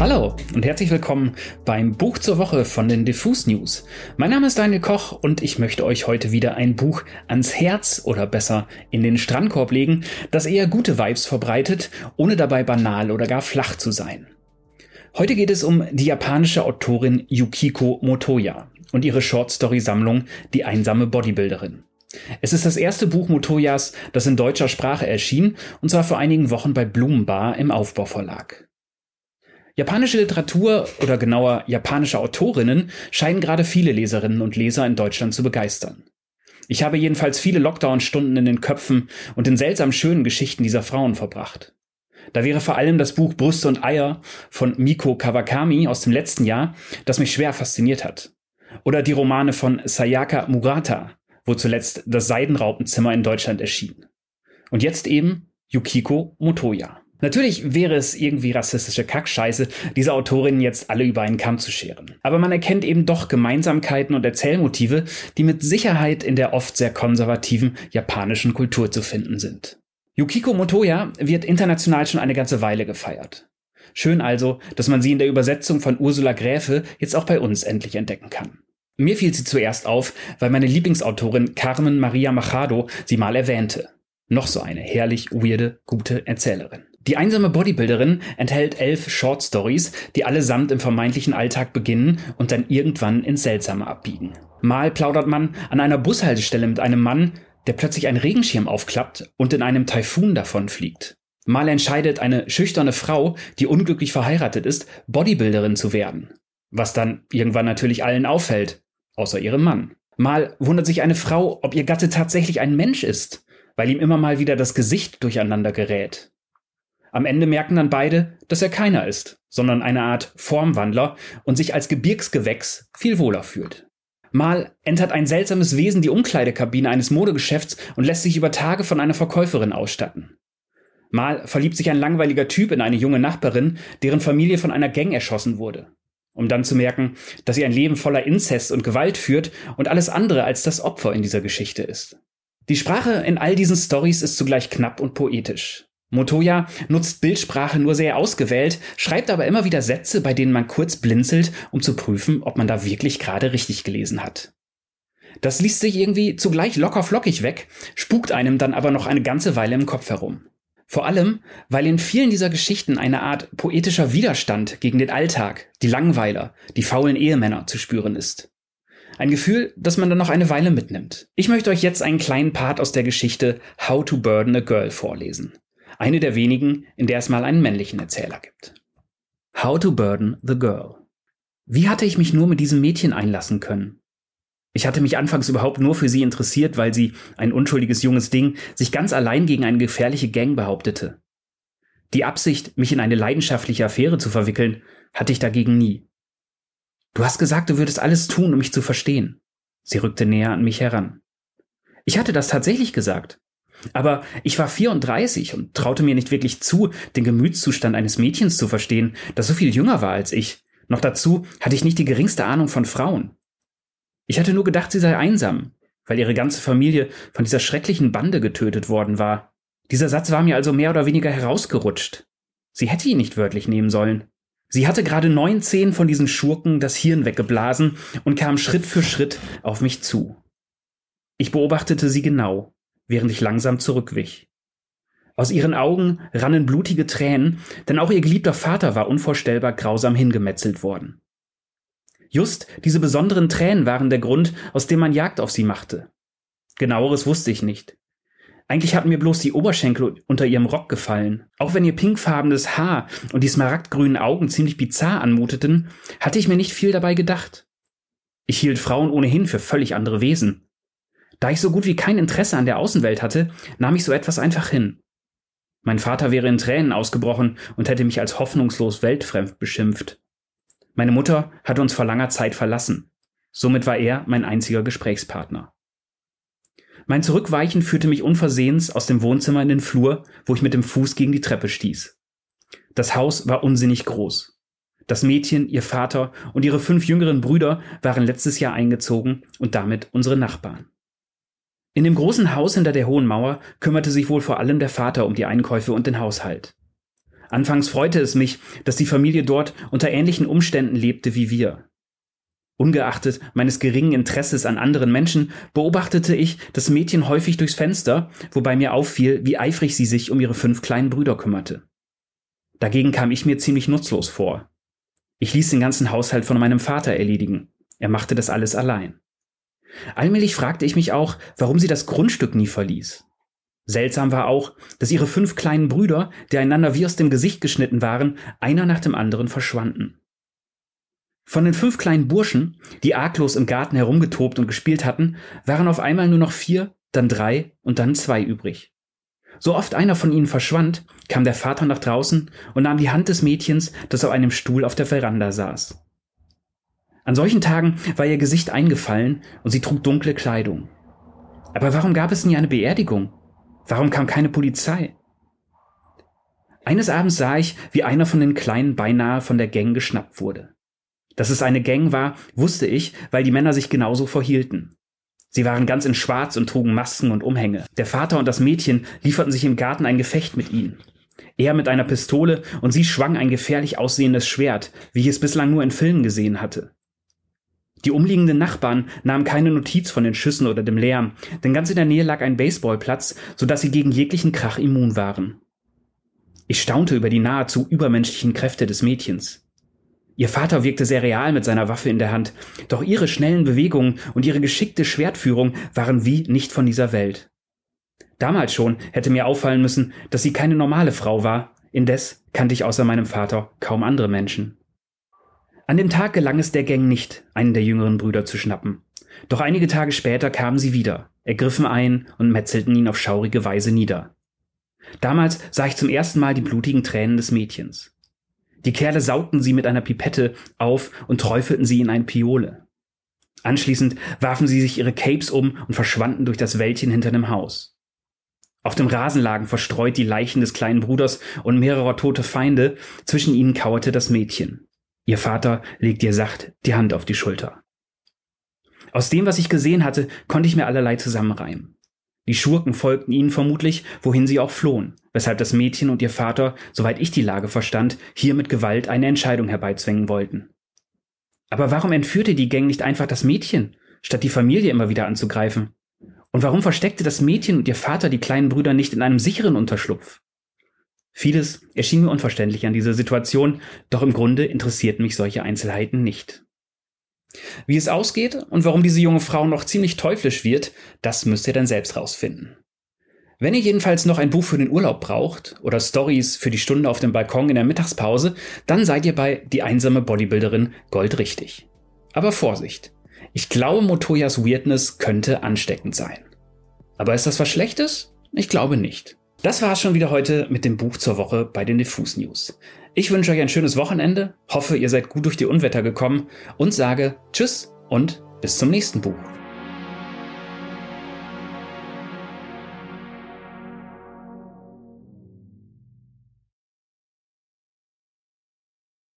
Hallo und herzlich willkommen beim Buch zur Woche von den Diffus News. Mein Name ist Daniel Koch und ich möchte euch heute wieder ein Buch ans Herz oder besser in den Strandkorb legen, das eher gute Vibes verbreitet, ohne dabei banal oder gar flach zu sein. Heute geht es um die japanische Autorin Yukiko Motoya und ihre Shortstory-Sammlung Die einsame Bodybuilderin. Es ist das erste Buch Motoyas, das in deutscher Sprache erschien, und zwar vor einigen Wochen bei Blumenbar im Aufbauverlag. Japanische Literatur oder genauer japanische Autorinnen scheinen gerade viele Leserinnen und Leser in Deutschland zu begeistern. Ich habe jedenfalls viele Lockdown-Stunden in den Köpfen und in seltsam schönen Geschichten dieser Frauen verbracht. Da wäre vor allem das Buch Brüste und Eier von Miko Kawakami aus dem letzten Jahr, das mich schwer fasziniert hat. Oder die Romane von Sayaka Murata, wo zuletzt das Seidenraupenzimmer in Deutschland erschien. Und jetzt eben Yukiko Motoya. Natürlich wäre es irgendwie rassistische Kackscheiße, diese Autorinnen jetzt alle über einen Kamm zu scheren. Aber man erkennt eben doch Gemeinsamkeiten und Erzählmotive, die mit Sicherheit in der oft sehr konservativen japanischen Kultur zu finden sind. Yukiko Motoya wird international schon eine ganze Weile gefeiert. Schön also, dass man sie in der Übersetzung von Ursula Gräfe jetzt auch bei uns endlich entdecken kann. Mir fiel sie zuerst auf, weil meine Lieblingsautorin Carmen Maria Machado sie mal erwähnte. Noch so eine herrlich weirde, gute Erzählerin. Die einsame Bodybuilderin enthält elf Short Stories, die allesamt im vermeintlichen Alltag beginnen und dann irgendwann ins Seltsame abbiegen. Mal plaudert man an einer Bushaltestelle mit einem Mann, der plötzlich einen Regenschirm aufklappt und in einem Taifun davonfliegt. Mal entscheidet eine schüchterne Frau, die unglücklich verheiratet ist, Bodybuilderin zu werden. Was dann irgendwann natürlich allen auffällt, außer ihrem Mann. Mal wundert sich eine Frau, ob ihr Gatte tatsächlich ein Mensch ist, weil ihm immer mal wieder das Gesicht durcheinander gerät. Am Ende merken dann beide, dass er keiner ist, sondern eine Art Formwandler und sich als Gebirgsgewächs viel wohler fühlt. Mal entert ein seltsames Wesen die Umkleidekabine eines Modegeschäfts und lässt sich über Tage von einer Verkäuferin ausstatten. Mal verliebt sich ein langweiliger Typ in eine junge Nachbarin, deren Familie von einer Gang erschossen wurde. Um dann zu merken, dass sie ein Leben voller Inzest und Gewalt führt und alles andere als das Opfer in dieser Geschichte ist. Die Sprache in all diesen Stories ist zugleich knapp und poetisch. Motoya nutzt Bildsprache nur sehr ausgewählt, schreibt aber immer wieder Sätze, bei denen man kurz blinzelt, um zu prüfen, ob man da wirklich gerade richtig gelesen hat. Das liest sich irgendwie zugleich locker flockig weg, spukt einem dann aber noch eine ganze Weile im Kopf herum. Vor allem, weil in vielen dieser Geschichten eine Art poetischer Widerstand gegen den Alltag, die Langweiler, die faulen Ehemänner zu spüren ist. Ein Gefühl, das man dann noch eine Weile mitnimmt. Ich möchte euch jetzt einen kleinen Part aus der Geschichte How to Burden a Girl vorlesen. Eine der wenigen, in der es mal einen männlichen Erzähler gibt. How to Burden the Girl. Wie hatte ich mich nur mit diesem Mädchen einlassen können? Ich hatte mich anfangs überhaupt nur für sie interessiert, weil sie, ein unschuldiges junges Ding, sich ganz allein gegen eine gefährliche Gang behauptete. Die Absicht, mich in eine leidenschaftliche Affäre zu verwickeln, hatte ich dagegen nie. Du hast gesagt, du würdest alles tun, um mich zu verstehen. Sie rückte näher an mich heran. Ich hatte das tatsächlich gesagt. Aber ich war 34 und traute mir nicht wirklich zu, den Gemütszustand eines Mädchens zu verstehen, das so viel jünger war als ich. Noch dazu hatte ich nicht die geringste Ahnung von Frauen. Ich hatte nur gedacht, sie sei einsam, weil ihre ganze Familie von dieser schrecklichen Bande getötet worden war. Dieser Satz war mir also mehr oder weniger herausgerutscht. Sie hätte ihn nicht wörtlich nehmen sollen. Sie hatte gerade neunzehn von diesen Schurken das Hirn weggeblasen und kam Schritt für Schritt auf mich zu. Ich beobachtete sie genau während ich langsam zurückwich. Aus ihren Augen rannen blutige Tränen, denn auch ihr geliebter Vater war unvorstellbar grausam hingemetzelt worden. Just diese besonderen Tränen waren der Grund, aus dem man Jagd auf sie machte. Genaueres wusste ich nicht. Eigentlich hatten mir bloß die Oberschenkel unter ihrem Rock gefallen. Auch wenn ihr pinkfarbenes Haar und die smaragdgrünen Augen ziemlich bizarr anmuteten, hatte ich mir nicht viel dabei gedacht. Ich hielt Frauen ohnehin für völlig andere Wesen. Da ich so gut wie kein Interesse an der Außenwelt hatte, nahm ich so etwas einfach hin. Mein Vater wäre in Tränen ausgebrochen und hätte mich als hoffnungslos weltfremd beschimpft. Meine Mutter hatte uns vor langer Zeit verlassen. Somit war er mein einziger Gesprächspartner. Mein Zurückweichen führte mich unversehens aus dem Wohnzimmer in den Flur, wo ich mit dem Fuß gegen die Treppe stieß. Das Haus war unsinnig groß. Das Mädchen, ihr Vater und ihre fünf jüngeren Brüder waren letztes Jahr eingezogen und damit unsere Nachbarn. In dem großen Haus hinter der hohen Mauer kümmerte sich wohl vor allem der Vater um die Einkäufe und den Haushalt. Anfangs freute es mich, dass die Familie dort unter ähnlichen Umständen lebte wie wir. Ungeachtet meines geringen Interesses an anderen Menschen beobachtete ich das Mädchen häufig durchs Fenster, wobei mir auffiel, wie eifrig sie sich um ihre fünf kleinen Brüder kümmerte. Dagegen kam ich mir ziemlich nutzlos vor. Ich ließ den ganzen Haushalt von meinem Vater erledigen. Er machte das alles allein. Allmählich fragte ich mich auch, warum sie das Grundstück nie verließ. Seltsam war auch, dass ihre fünf kleinen Brüder, die einander wie aus dem Gesicht geschnitten waren, einer nach dem anderen verschwanden. Von den fünf kleinen Burschen, die arglos im Garten herumgetobt und gespielt hatten, waren auf einmal nur noch vier, dann drei und dann zwei übrig. So oft einer von ihnen verschwand, kam der Vater nach draußen und nahm die Hand des Mädchens, das auf einem Stuhl auf der Veranda saß. An solchen Tagen war ihr Gesicht eingefallen und sie trug dunkle Kleidung. Aber warum gab es nie eine Beerdigung? Warum kam keine Polizei? Eines Abends sah ich, wie einer von den Kleinen beinahe von der Gang geschnappt wurde. Dass es eine Gang war, wusste ich, weil die Männer sich genauso verhielten. Sie waren ganz in Schwarz und trugen Masken und Umhänge. Der Vater und das Mädchen lieferten sich im Garten ein Gefecht mit ihnen. Er mit einer Pistole und sie schwang ein gefährlich aussehendes Schwert, wie ich es bislang nur in Filmen gesehen hatte. Die umliegenden Nachbarn nahmen keine Notiz von den Schüssen oder dem Lärm, denn ganz in der Nähe lag ein Baseballplatz, so dass sie gegen jeglichen Krach immun waren. Ich staunte über die nahezu übermenschlichen Kräfte des Mädchens. Ihr Vater wirkte sehr real mit seiner Waffe in der Hand, doch ihre schnellen Bewegungen und ihre geschickte Schwertführung waren wie nicht von dieser Welt. Damals schon hätte mir auffallen müssen, dass sie keine normale Frau war, indes kannte ich außer meinem Vater kaum andere Menschen. An dem Tag gelang es der Gang nicht, einen der jüngeren Brüder zu schnappen. Doch einige Tage später kamen sie wieder, ergriffen ein und metzelten ihn auf schaurige Weise nieder. Damals sah ich zum ersten Mal die blutigen Tränen des Mädchens. Die Kerle saugten sie mit einer Pipette auf und träufelten sie in eine Piole. Anschließend warfen sie sich ihre Capes um und verschwanden durch das Wäldchen hinter dem Haus. Auf dem Rasen lagen verstreut die Leichen des kleinen Bruders und mehrerer tote Feinde, zwischen ihnen kauerte das Mädchen. Ihr Vater legte ihr sacht die Hand auf die Schulter. Aus dem, was ich gesehen hatte, konnte ich mir allerlei zusammenreimen. Die Schurken folgten ihnen vermutlich, wohin sie auch flohen, weshalb das Mädchen und ihr Vater, soweit ich die Lage verstand, hier mit Gewalt eine Entscheidung herbeizwängen wollten. Aber warum entführte die Gang nicht einfach das Mädchen, statt die Familie immer wieder anzugreifen? Und warum versteckte das Mädchen und ihr Vater die kleinen Brüder nicht in einem sicheren Unterschlupf? Vieles erschien mir unverständlich an dieser Situation, doch im Grunde interessierten mich solche Einzelheiten nicht. Wie es ausgeht und warum diese junge Frau noch ziemlich teuflisch wird, das müsst ihr dann selbst rausfinden. Wenn ihr jedenfalls noch ein Buch für den Urlaub braucht oder Stories für die Stunde auf dem Balkon in der Mittagspause, dann seid ihr bei Die einsame Bodybuilderin goldrichtig. Aber Vorsicht! Ich glaube, Motoyas Weirdness könnte ansteckend sein. Aber ist das was Schlechtes? Ich glaube nicht. Das war es schon wieder heute mit dem Buch zur Woche bei den Diffus News. Ich wünsche euch ein schönes Wochenende, hoffe, ihr seid gut durch die Unwetter gekommen und sage Tschüss und bis zum nächsten Buch.